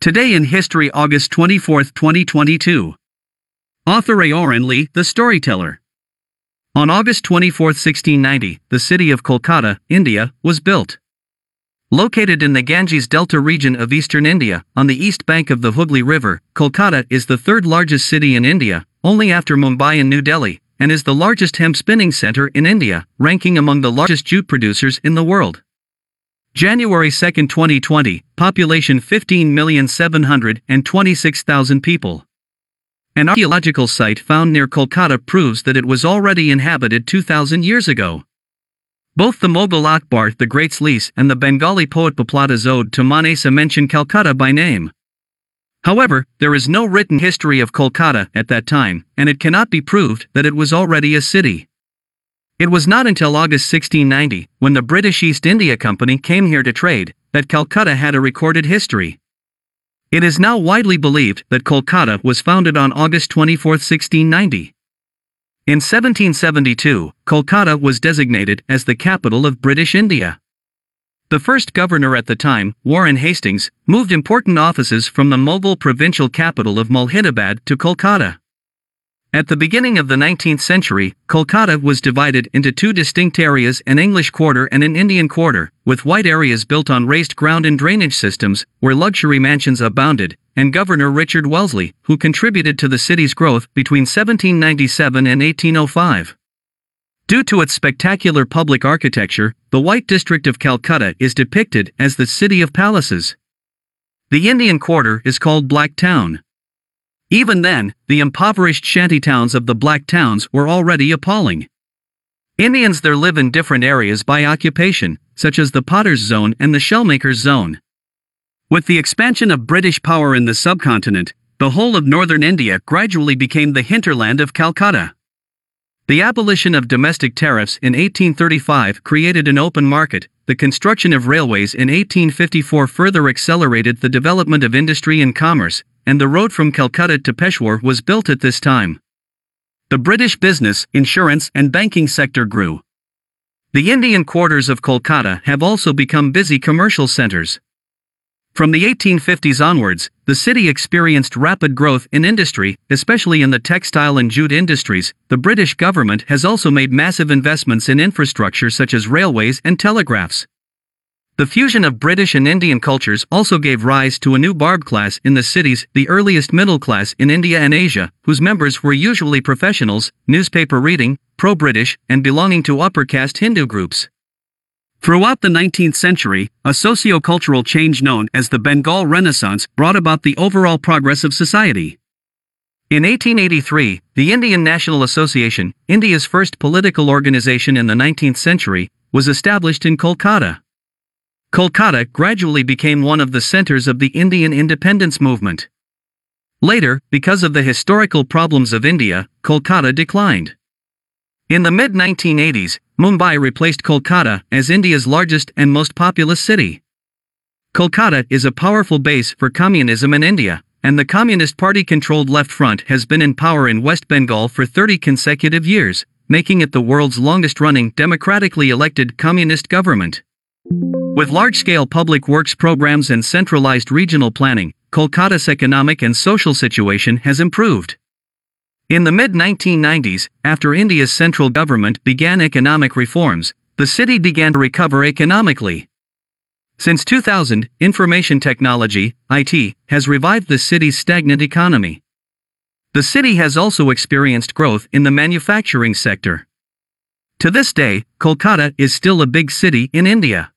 Today in History, August 24, 2022. Author Aoran Lee, the storyteller. On August 24, 1690, the city of Kolkata, India, was built. Located in the Ganges Delta region of eastern India, on the east bank of the Hooghly River, Kolkata is the third largest city in India, only after Mumbai and New Delhi, and is the largest hemp spinning center in India, ranking among the largest jute producers in the world. January 2, 2020, population 15,726,000 people. An archaeological site found near Kolkata proves that it was already inhabited 2,000 years ago. Both the Mughal Akbar the Great's Lease and the Bengali poet Peplata's Ode to Manasa mention Calcutta by name. However, there is no written history of Kolkata at that time, and it cannot be proved that it was already a city. It was not until August 1690, when the British East India Company came here to trade, that Calcutta had a recorded history. It is now widely believed that Kolkata was founded on August 24, 1690. In 1772, Kolkata was designated as the capital of British India. The first governor at the time, Warren Hastings, moved important offices from the Mughal provincial capital of Murshidabad to Kolkata. At the beginning of the 19th century, Kolkata was divided into two distinct areas an English quarter and an Indian quarter, with white areas built on raised ground and drainage systems, where luxury mansions abounded, and Governor Richard Wellesley, who contributed to the city's growth between 1797 and 1805. Due to its spectacular public architecture, the White District of Calcutta is depicted as the City of Palaces. The Indian Quarter is called Black Town. Even then, the impoverished shanty towns of the Black Towns were already appalling. Indians there live in different areas by occupation, such as the Potter's Zone and the Shellmaker's Zone. With the expansion of British power in the subcontinent, the whole of northern India gradually became the hinterland of Calcutta. The abolition of domestic tariffs in 1835 created an open market, the construction of railways in 1854 further accelerated the development of industry and commerce, and the road from Calcutta to Peshawar was built at this time. The British business, insurance, and banking sector grew. The Indian quarters of Kolkata have also become busy commercial centers. From the 1850s onwards, the city experienced rapid growth in industry, especially in the textile and jute industries. The British government has also made massive investments in infrastructure such as railways and telegraphs. The fusion of British and Indian cultures also gave rise to a new babu class in the cities, the earliest middle class in India and Asia, whose members were usually professionals, newspaper reading, pro British, and belonging to upper caste Hindu groups. Throughout the 19th century, a socio-cultural change known as the Bengal Renaissance brought about the overall progress of society. In 1883, the Indian National Association, India's first political organization in the 19th century, was established in Kolkata. Kolkata gradually became one of the centers of the Indian independence movement. Later, because of the historical problems of India, Kolkata declined. In the mid 1980s, Mumbai replaced Kolkata as India's largest and most populous city. Kolkata is a powerful base for communism in India, and the Communist Party controlled Left Front has been in power in West Bengal for 30 consecutive years, making it the world's longest running democratically elected communist government. With large scale public works programs and centralized regional planning, Kolkata's economic and social situation has improved. In the mid 1990s, after India's central government began economic reforms, the city began to recover economically. Since 2000, information technology, IT, has revived the city's stagnant economy. The city has also experienced growth in the manufacturing sector. To this day, Kolkata is still a big city in India.